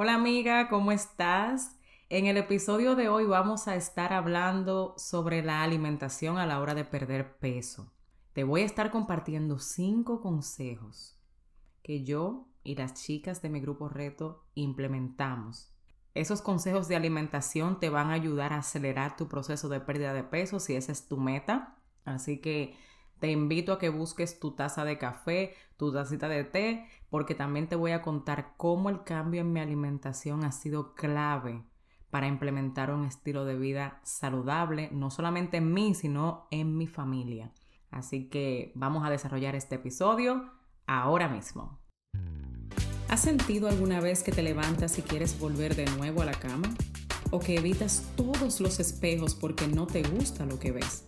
Hola amiga, ¿cómo estás? En el episodio de hoy vamos a estar hablando sobre la alimentación a la hora de perder peso. Te voy a estar compartiendo cinco consejos que yo y las chicas de mi grupo reto implementamos. Esos consejos de alimentación te van a ayudar a acelerar tu proceso de pérdida de peso si esa es tu meta. Así que te invito a que busques tu taza de café, tu tacita de té, porque también te voy a contar cómo el cambio en mi alimentación ha sido clave para implementar un estilo de vida saludable, no solamente en mí, sino en mi familia. Así que vamos a desarrollar este episodio ahora mismo. ¿Has sentido alguna vez que te levantas y quieres volver de nuevo a la cama? ¿O que evitas todos los espejos porque no te gusta lo que ves?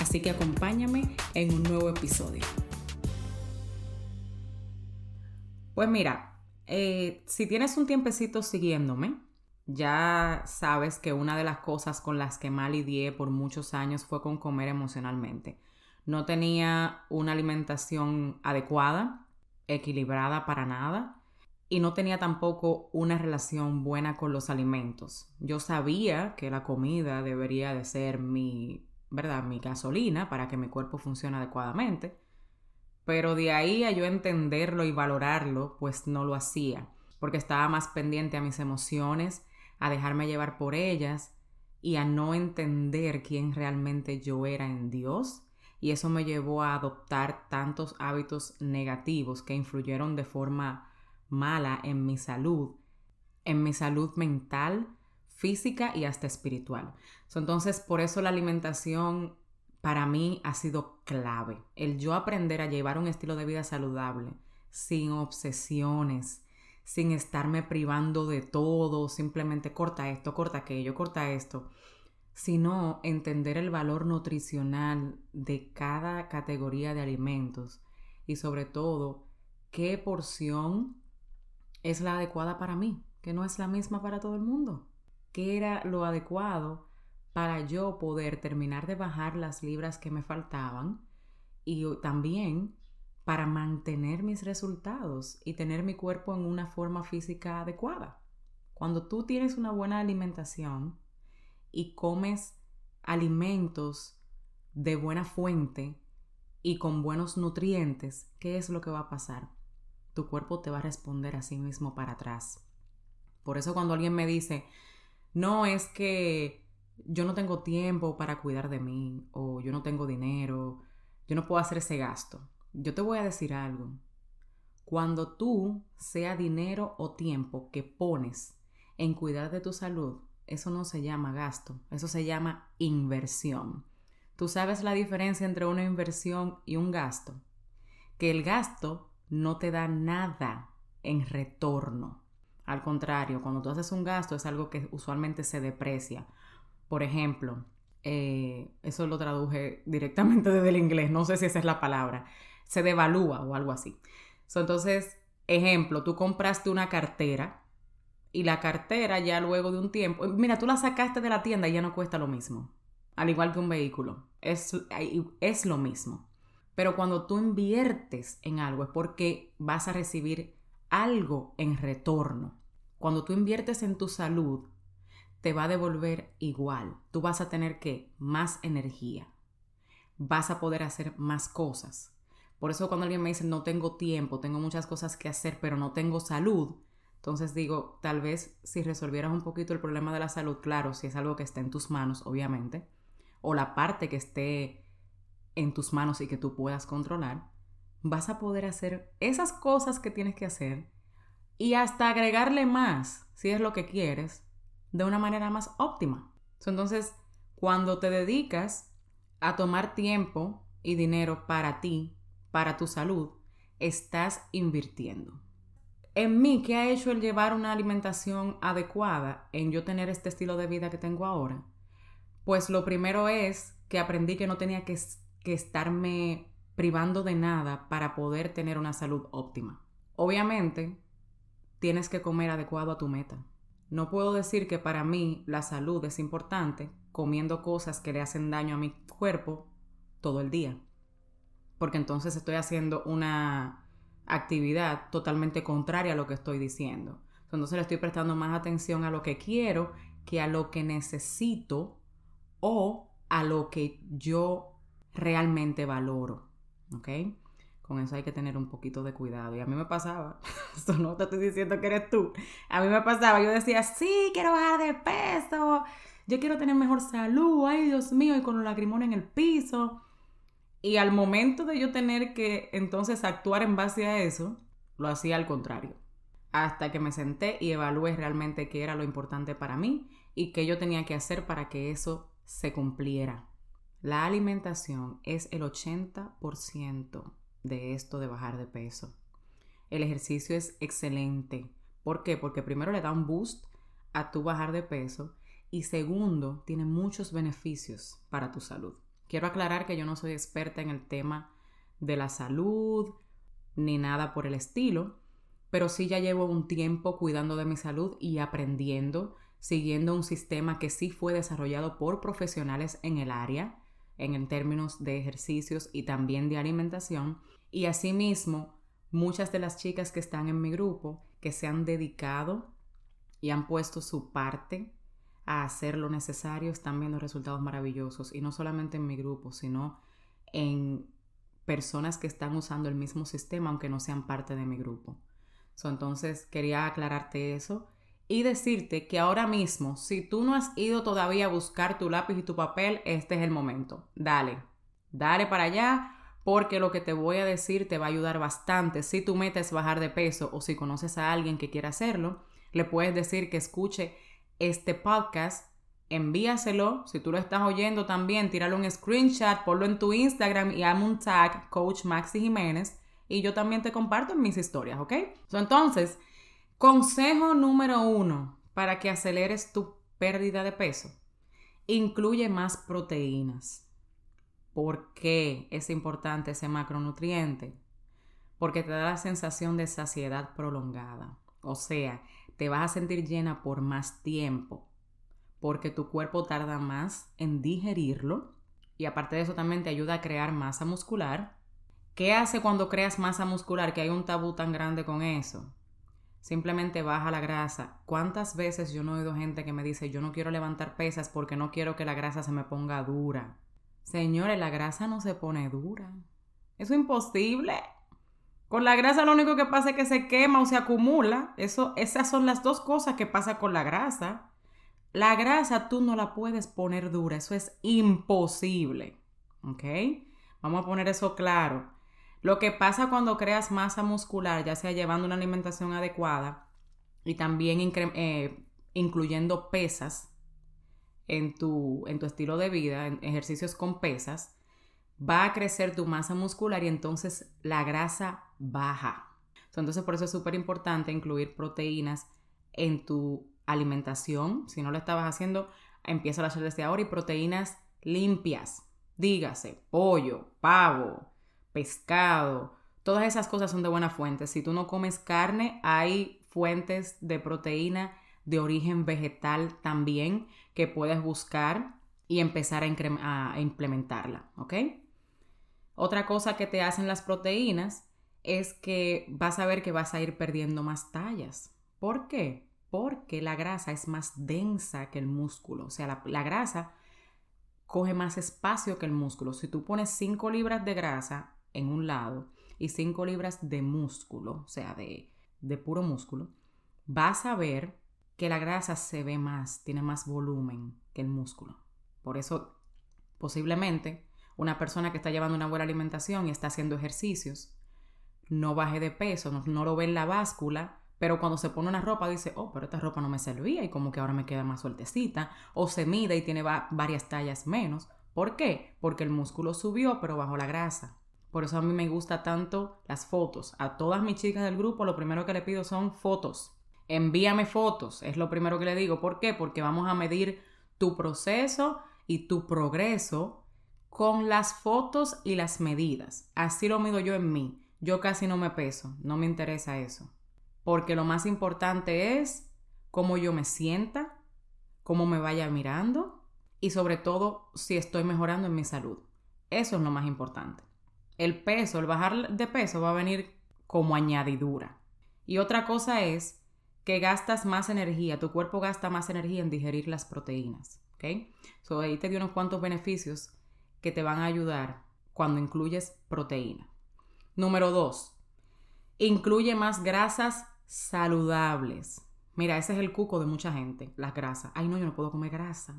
Así que acompáñame en un nuevo episodio. Pues mira, eh, si tienes un tiempecito siguiéndome, ya sabes que una de las cosas con las que mal lidié por muchos años fue con comer emocionalmente. No tenía una alimentación adecuada, equilibrada para nada, y no tenía tampoco una relación buena con los alimentos. Yo sabía que la comida debería de ser mi ¿verdad? Mi gasolina para que mi cuerpo funcione adecuadamente. Pero de ahí a yo entenderlo y valorarlo, pues no lo hacía, porque estaba más pendiente a mis emociones, a dejarme llevar por ellas y a no entender quién realmente yo era en Dios. Y eso me llevó a adoptar tantos hábitos negativos que influyeron de forma mala en mi salud, en mi salud mental, física y hasta espiritual. entonces, por eso la alimentación para mí ha sido clave. El yo aprender a llevar un estilo de vida saludable, sin obsesiones, sin estarme privando de todo, simplemente corta esto, corta aquello, corta esto, sino entender el valor nutricional de cada categoría de alimentos y sobre todo qué porción es la adecuada para mí, que no es la misma para todo el mundo qué era lo adecuado para yo poder terminar de bajar las libras que me faltaban y también para mantener mis resultados y tener mi cuerpo en una forma física adecuada. Cuando tú tienes una buena alimentación y comes alimentos de buena fuente y con buenos nutrientes, ¿qué es lo que va a pasar? Tu cuerpo te va a responder a sí mismo para atrás. Por eso cuando alguien me dice, no es que yo no tengo tiempo para cuidar de mí o yo no tengo dinero, yo no puedo hacer ese gasto. Yo te voy a decir algo. Cuando tú, sea dinero o tiempo que pones en cuidar de tu salud, eso no se llama gasto, eso se llama inversión. ¿Tú sabes la diferencia entre una inversión y un gasto? Que el gasto no te da nada en retorno. Al contrario, cuando tú haces un gasto es algo que usualmente se deprecia. Por ejemplo, eh, eso lo traduje directamente desde el inglés, no sé si esa es la palabra, se devalúa o algo así. entonces, ejemplo, tú compraste una cartera y la cartera ya luego de un tiempo, mira, tú la sacaste de la tienda y ya no cuesta lo mismo, al igual que un vehículo, es, es lo mismo. Pero cuando tú inviertes en algo es porque vas a recibir algo en retorno. Cuando tú inviertes en tu salud, te va a devolver igual. Tú vas a tener que más energía. Vas a poder hacer más cosas. Por eso cuando alguien me dice no tengo tiempo, tengo muchas cosas que hacer, pero no tengo salud, entonces digo, tal vez si resolvieras un poquito el problema de la salud, claro, si es algo que está en tus manos, obviamente, o la parte que esté en tus manos y que tú puedas controlar, vas a poder hacer esas cosas que tienes que hacer y hasta agregarle más, si es lo que quieres, de una manera más óptima. Entonces, cuando te dedicas a tomar tiempo y dinero para ti, para tu salud, estás invirtiendo. en mí, ¿qué ha hecho el llevar una alimentación adecuada en yo tener este estilo de vida que tengo ahora? Pues lo primero es que aprendí que no tenía que, que estarme privando de nada para poder tener una salud óptima. Obviamente, tienes que comer adecuado a tu meta. No puedo decir que para mí la salud es importante comiendo cosas que le hacen daño a mi cuerpo todo el día. Porque entonces estoy haciendo una actividad totalmente contraria a lo que estoy diciendo. Entonces le estoy prestando más atención a lo que quiero que a lo que necesito o a lo que yo realmente valoro. ¿Ok? Con eso hay que tener un poquito de cuidado. Y a mí me pasaba, esto no te estoy diciendo que eres tú, a mí me pasaba, yo decía, sí, quiero bajar de peso, yo quiero tener mejor salud, ay Dios mío, y con los lagrimones en el piso. Y al momento de yo tener que entonces actuar en base a eso, lo hacía al contrario. Hasta que me senté y evalué realmente qué era lo importante para mí y qué yo tenía que hacer para que eso se cumpliera. La alimentación es el 80% de esto de bajar de peso. El ejercicio es excelente. ¿Por qué? Porque primero le da un boost a tu bajar de peso y segundo, tiene muchos beneficios para tu salud. Quiero aclarar que yo no soy experta en el tema de la salud ni nada por el estilo, pero sí ya llevo un tiempo cuidando de mi salud y aprendiendo, siguiendo un sistema que sí fue desarrollado por profesionales en el área, en términos de ejercicios y también de alimentación. Y asimismo, muchas de las chicas que están en mi grupo, que se han dedicado y han puesto su parte a hacer lo necesario, están viendo resultados maravillosos. Y no solamente en mi grupo, sino en personas que están usando el mismo sistema, aunque no sean parte de mi grupo. entonces, quería aclararte eso y decirte que ahora mismo, si tú no has ido todavía a buscar tu lápiz y tu papel, este es el momento. Dale, dale para allá. Porque lo que te voy a decir te va a ayudar bastante. Si tú metes bajar de peso o si conoces a alguien que quiera hacerlo, le puedes decir que escuche este podcast, envíaselo. Si tú lo estás oyendo también, tíralo un screenshot, ponlo en tu Instagram y hazme un tag, Coach Maxi Jiménez. Y yo también te comparto mis historias, ¿ok? entonces, consejo número uno para que aceleres tu pérdida de peso. Incluye más proteínas. ¿Por qué es importante ese macronutriente? Porque te da la sensación de saciedad prolongada. O sea, te vas a sentir llena por más tiempo, porque tu cuerpo tarda más en digerirlo y aparte de eso también te ayuda a crear masa muscular. ¿Qué hace cuando creas masa muscular? Que hay un tabú tan grande con eso. Simplemente baja la grasa. ¿Cuántas veces yo no he oído gente que me dice yo no quiero levantar pesas porque no quiero que la grasa se me ponga dura? Señores, la grasa no se pone dura. Eso es imposible. Con la grasa lo único que pasa es que se quema o se acumula. Eso, esas son las dos cosas que pasa con la grasa. La grasa tú no la puedes poner dura, eso es imposible. ¿Ok? Vamos a poner eso claro. Lo que pasa cuando creas masa muscular, ya sea llevando una alimentación adecuada y también eh, incluyendo pesas en tu, en tu estilo de vida, en ejercicios con pesas, va a crecer tu masa muscular y entonces la grasa baja. Entonces por eso es súper importante incluir proteínas en tu alimentación. Si no lo estabas haciendo, empieza a hacer desde ahora y proteínas limpias. Dígase, pollo, pavo, pescado. Todas esas cosas son de buena fuente. Si tú no comes carne, hay fuentes de proteína de origen vegetal también que puedes buscar y empezar a, implementarla, ¿ok? Otra cosa que te hacen las proteínas es que vas a ver que vas a ir perdiendo más tallas. ¿Por qué? Porque la grasa es más densa que el músculo. O sea, la, grasa coge más espacio que el músculo. Si tú pones 5 libras de grasa en un lado y 5 libras de músculo, o sea, de, de puro músculo, vas a ver que la grasa se ve más, tiene más volumen que el músculo. Por eso, posiblemente, una persona que está llevando una buena alimentación y está haciendo ejercicios, no baje de peso, no, lo ve en la báscula, pero cuando se pone una ropa dice, oh, pero esta ropa no me servía y como que ahora me queda más sueltecita, o se mide y tiene varias tallas menos. ¿Por qué? Porque el músculo subió pero bajó la grasa. Por eso a mí me gusta tanto las fotos. A todas mis chicas del grupo lo primero que le pido son fotos. Envíame fotos, es lo primero que le digo. ¿Por qué? Porque vamos a medir tu proceso y tu progreso con las fotos y las medidas. Así lo mido yo en mí. Yo casi no me peso, no me interesa eso. Porque lo más importante es cómo yo me sienta, cómo me vaya mirando y sobre todo si estoy mejorando en mi salud. Eso es lo más importante. El peso, el bajar de peso va a venir como añadidura. Y otra cosa es que gastas más energía, tu cuerpo gasta más energía en digerir las proteínas. ¿Ok? So, ahí te dio unos cuantos beneficios que te van a ayudar cuando incluyes proteína. Número dos, incluye más grasas saludables. Mira, ese es el cuco de mucha gente, las grasas. Ay, no, yo no puedo comer grasa.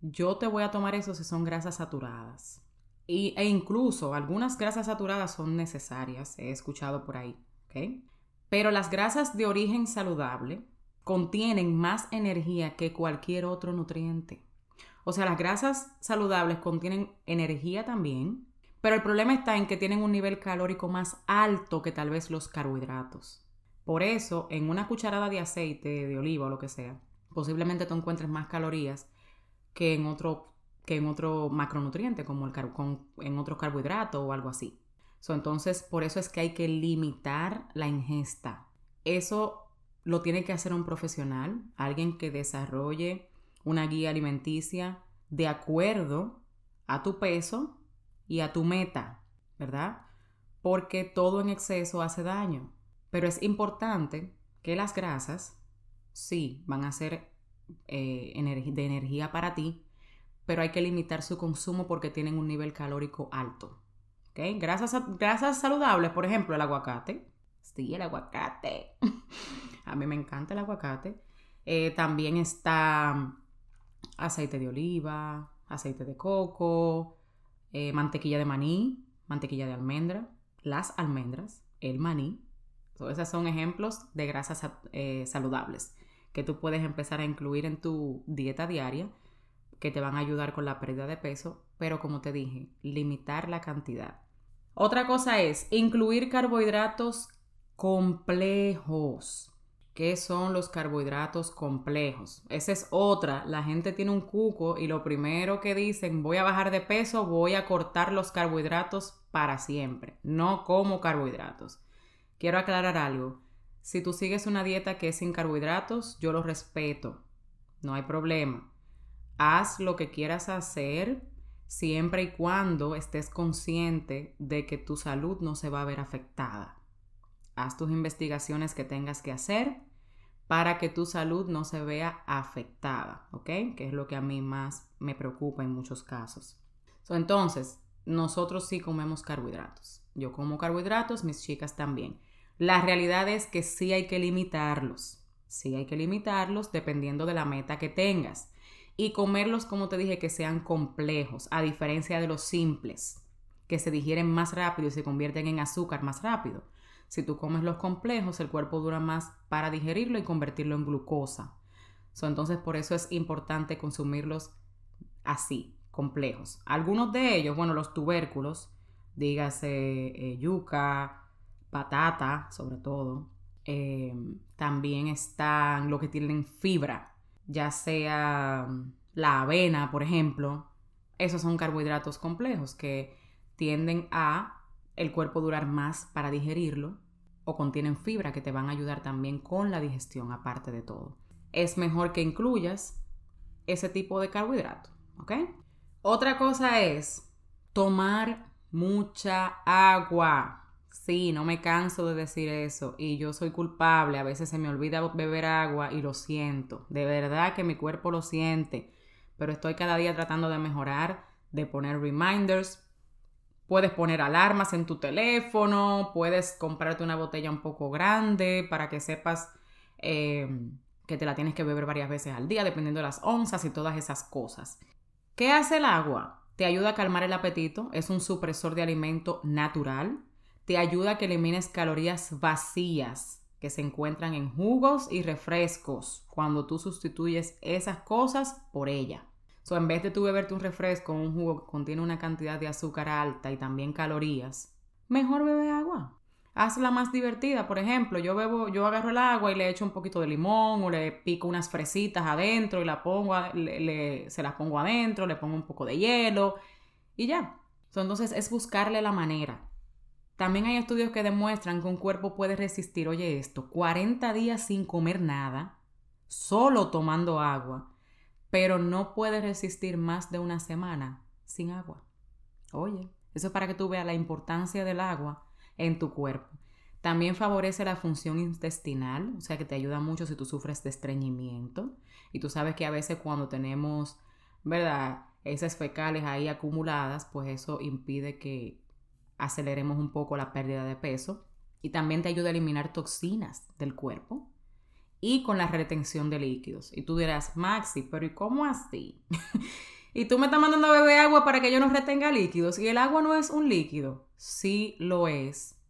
Yo te voy a tomar eso si son grasas saturadas. Y, e incluso algunas grasas saturadas son necesarias, he escuchado por ahí. ¿ok? Pero las grasas de origen saludable contienen más energía que cualquier otro nutriente. O sea, las grasas saludables contienen energía también, pero el problema está en que tienen un nivel calórico más alto que tal vez los carbohidratos. Por eso, en una cucharada de aceite de oliva o lo que sea, posiblemente tú encuentres más calorías que en otro, que en otro macronutriente, como el en otro carbohidrato o algo así entonces, por eso es que hay que limitar la ingesta. Eso lo tiene que hacer un profesional, alguien que desarrolle una guía alimenticia de acuerdo a tu peso y a tu meta, ¿verdad? Porque todo en exceso hace daño. Pero es importante que las grasas, sí, van a ser eh, de energía para ti, pero hay que limitar su consumo porque tienen un nivel calórico alto. Grasas, grasas saludables, por ejemplo, el aguacate. Sí, el aguacate. A mí me encanta el aguacate. Eh, también está mm, aceite de oliva, aceite de coco, eh, mantequilla de maní, mantequilla de almendra, las almendras, el maní. Todos esos son ejemplos de grasas eh, saludables que tú puedes empezar a incluir en tu dieta diaria que te van a ayudar con la pérdida de peso, pero como te dije, limitar la cantidad. Otra cosa es incluir carbohidratos complejos. ¿Qué son los carbohidratos complejos? Esa es otra. La gente tiene un cuco y lo primero que dicen, voy a bajar de peso, voy a cortar los carbohidratos para siempre. No como carbohidratos. Quiero aclarar algo. Si tú sigues una dieta que es sin carbohidratos, yo lo respeto. No hay problema. Haz lo que quieras hacer siempre y cuando estés consciente de que tu salud no se va a ver afectada. Haz tus investigaciones que tengas que hacer para que tu salud no se vea afectada, ¿ok? Que es lo que a mí más me preocupa en muchos casos. entonces, nosotros sí comemos carbohidratos. Yo como carbohidratos, mis chicas también. La realidad es que sí hay que limitarlos. Sí hay que limitarlos dependiendo de la meta que tengas y comerlos, como te dije, que sean complejos, a diferencia de los simples, que se digieren más rápido y se convierten en azúcar más rápido. Si tú comes los complejos, el cuerpo dura más para digerirlo y convertirlo en glucosa. entonces, por eso es importante consumirlos así, complejos. Algunos de ellos, bueno, los tubérculos, dígase eh, yuca, patata, sobre todo. Eh, también están lo que tienen fibra, ya sea mm, la avena, por ejemplo, esos son carbohidratos complejos que tienden a el cuerpo durar más para digerirlo o contienen fibra que te van a ayudar también con la digestión aparte de todo. Es mejor que incluyas ese tipo de carbohidrato, ¿ok? Otra cosa es tomar mucha agua. Sí, no me canso de decir eso y yo soy culpable. A veces se me olvida beber agua y lo siento. De verdad que mi cuerpo lo siente. Pero estoy cada día tratando de mejorar, de poner reminders. Puedes poner alarmas en tu teléfono, puedes comprarte una botella un poco grande para que sepas eh, que te la tienes que beber varias veces al día, dependiendo de las onzas y todas esas cosas. ¿Qué hace el agua? Te ayuda a calmar el apetito, es un supresor de alimento natural te ayuda a que elimines calorías vacías que se encuentran en jugos y refrescos cuando tú sustituyes esas cosas por ella. en vez de tú beberte un refresco o un jugo que contiene una cantidad de azúcar alta y también calorías, mejor bebe agua. Hazla más divertida. Por ejemplo, yo bebo, yo agarro el agua y le echo un poquito de limón o le pico unas fresitas adentro y la pongo, se las pongo adentro, le pongo un poco de hielo y ya. Entonces es buscarle la manera. También hay estudios que demuestran que un cuerpo puede resistir, oye esto, 40 días sin comer nada, solo tomando agua, pero no puede resistir más de una semana sin agua. Oye, eso es para que tú veas la importancia del agua en tu cuerpo. También favorece la función intestinal, o sea que te ayuda mucho si tú sufres de estreñimiento. Y tú sabes que a veces cuando tenemos, ¿verdad? Esas fecales ahí acumuladas, pues eso impide que aceleremos un poco la pérdida de peso. Y también te ayuda a eliminar toxinas del cuerpo y con la retención de líquidos. Y tú dirás, Maxi, pero ¿y cómo así? y tú me estás mandando a beber agua para que yo no retenga líquidos. Y el agua no es un líquido sí lo es,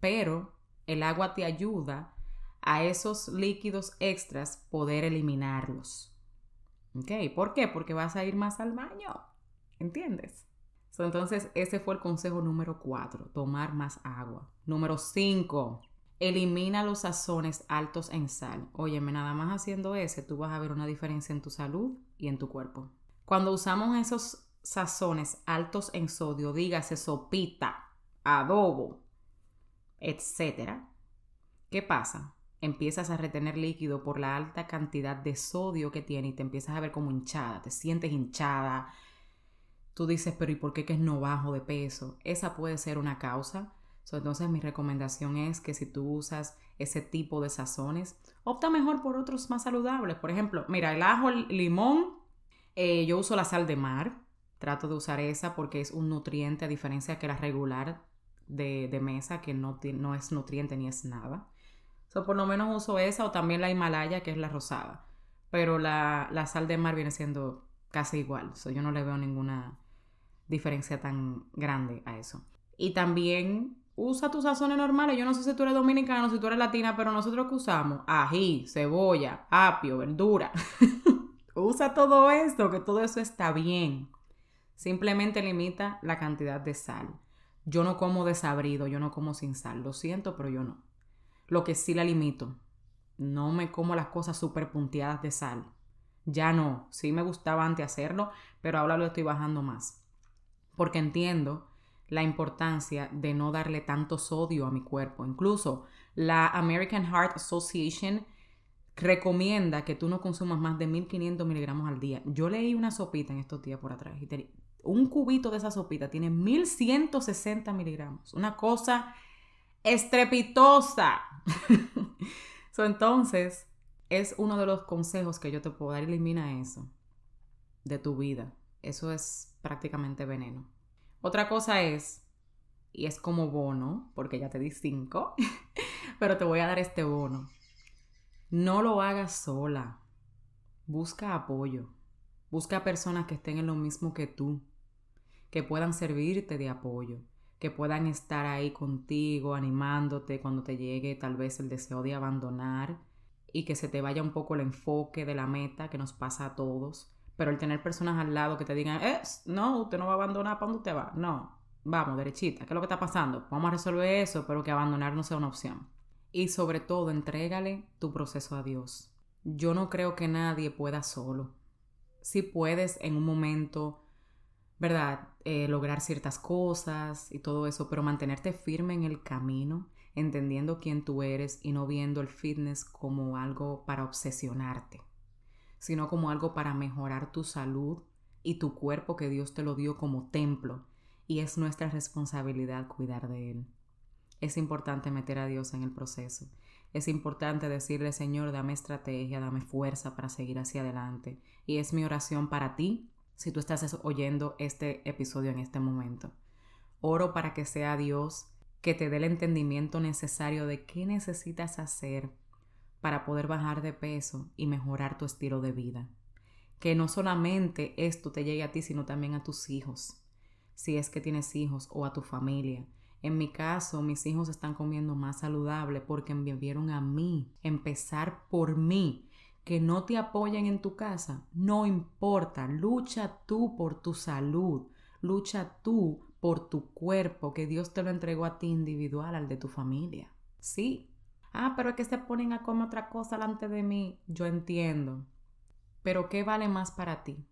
pero el agua te ayuda a esos líquidos extras poder eliminarlos. ¿Ok? ¿Por qué? Porque vas a ir más al baño. ¿Entiendes? Entonces, ese fue el consejo número cuatro, tomar más agua. Número cinco, elimina los sazones altos en sal. Óyeme, nada más haciendo ese, tú vas a ver una diferencia en tu salud y en tu cuerpo. Cuando usamos esos sazones altos en sodio, dígase sopita, adobo, etcétera, ¿qué pasa? Empiezas a retener líquido por la alta cantidad de sodio que tiene y te empiezas a ver como hinchada, te sientes hinchada. Tú dices, pero ¿y por qué que no bajo de peso? Esa puede ser una causa. entonces mi recomendación es que si tú usas ese tipo de sazones, opta mejor por otros más saludables. Por ejemplo, mira, el ajo, el limón, eh, yo uso la sal de mar. Trato de usar esa porque es un nutriente a diferencia que la regular de, mesa que no, no, es nutriente ni es nada. So, por lo menos uso esa o también la Himalaya, que es la rosada. Pero la, sal de mar viene siendo casi igual. So, yo no le veo ninguna diferencia tan grande a eso. Y también usa tus sazones normales. Yo no sé si tú eres dominicano, si tú eres latina, pero nosotros que usamos ají, cebolla, apio, verdura. usa todo esto, que todo eso está bien. Simplemente limita la cantidad de sal. Yo no como desabrido, yo no como sin sal. Lo siento, pero yo no. Lo que sí la limito. No me como las cosas súper punteadas de sal. Ya no. Sí me gustaba antes hacerlo, pero ahora lo estoy bajando más. Porque entiendo la importancia de no darle tanto sodio a mi cuerpo. Incluso la American Heart Association recomienda que tú no consumas más de 1500 miligramos al día. Yo leí una sopita en estos días por atrás y un cubito de esa sopita tiene 1160 miligramos. Una cosa estrepitosa. entonces, es uno de los consejos que yo te puedo dar. Elimina eso de tu vida. Eso es prácticamente veneno. Otra cosa es, y es como bono, porque ya te di cinco, pero te voy a dar este bono. No lo hagas sola. Busca apoyo. Busca personas que estén en lo mismo que tú que puedan servirte de apoyo, que puedan estar ahí contigo, animándote cuando te llegue tal vez el deseo de abandonar y que se te vaya un poco el enfoque de la meta que nos pasa a todos. Pero el tener personas al lado que te digan, eh, no, usted no va a abandonar, ¿para dónde usted va? No, vamos, derechita, ¿qué es lo que está pasando? Vamos a resolver eso, pero que abandonar no sea una opción. Y sobre todo, entrégale tu proceso a Dios. Yo no creo que nadie pueda solo. Si puedes en un momento ¿verdad? Eh, lograr ciertas cosas y todo eso, pero mantenerte firme en el camino, entendiendo quién tú eres y no viendo el fitness como algo para obsesionarte, sino como algo para mejorar tu salud y tu cuerpo que Dios te lo dio como templo y es nuestra responsabilidad cuidar de él. Es importante meter a Dios en el proceso. Es importante decirle, Señor, dame estrategia, dame fuerza para seguir hacia adelante. Y es mi oración para ti si tú estás oyendo este episodio en este momento. Oro para que sea Dios que te dé el entendimiento necesario de qué necesitas hacer para poder bajar de peso y mejorar tu estilo de vida. Que no solamente esto te llegue a ti, sino también a tus hijos, si es que tienes hijos o a tu familia. En mi caso, mis hijos están comiendo más saludable porque me vieron a mí empezar por mí que no te apoyen en tu casa, no importa, lucha tú por tu salud, lucha tú por tu cuerpo que Dios te lo entregó a ti individual, al de tu familia. Sí. Ah, pero es que se ponen a comer otra cosa delante de mí. Yo entiendo. Pero ¿qué vale más para ti?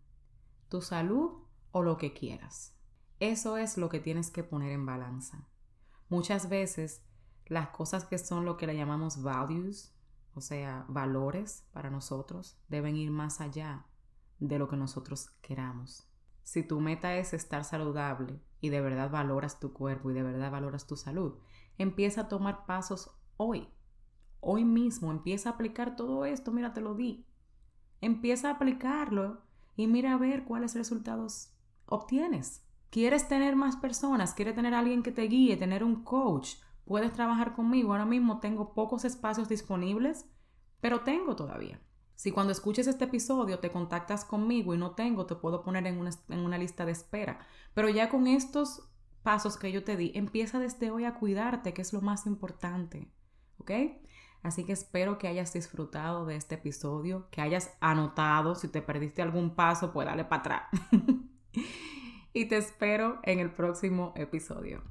¿Tu salud o lo que quieras? Eso es lo que tienes que poner en balanza. Muchas veces las cosas que son lo que le llamamos values, o sea, valores para nosotros, deben ir más allá de lo que nosotros queramos. Si tu meta es estar saludable y de verdad valoras tu cuerpo y de verdad valoras tu salud, empieza a tomar pasos hoy. Hoy mismo empieza a aplicar todo esto, mira, te lo di. Empieza a aplicarlo y mira a ver cuáles resultados obtienes. ¿Quieres tener más personas? ¿Quieres tener alguien que te guíe, tener un coach? Puedes trabajar conmigo. Ahora mismo tengo pocos espacios disponibles, pero tengo todavía. Si cuando escuches este episodio te contactas conmigo y no tengo, te puedo poner en una, en una lista de espera. Pero ya con estos pasos que yo te di, empieza desde hoy a cuidarte, que es lo más importante. ¿Ok? Así que espero que hayas disfrutado de este episodio, que hayas anotado. Si te perdiste algún paso, pues dale para atrás. y te espero en el próximo episodio.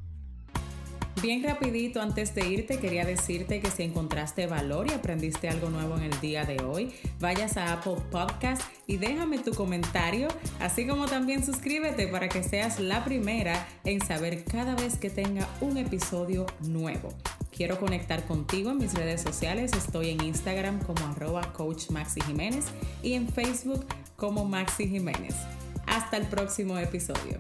Bien rapidito, antes de irte, quería decirte que si encontraste valor y aprendiste algo nuevo en el día de hoy, vayas a Apple Podcast y déjame tu comentario, así como también suscríbete para que seas la primera en saber cada vez que tenga un episodio nuevo. Quiero conectar contigo en mis redes sociales. Estoy en Instagram como arroba coach Maxi Jiménez y en Facebook como Maxi Jiménez. Hasta el próximo episodio.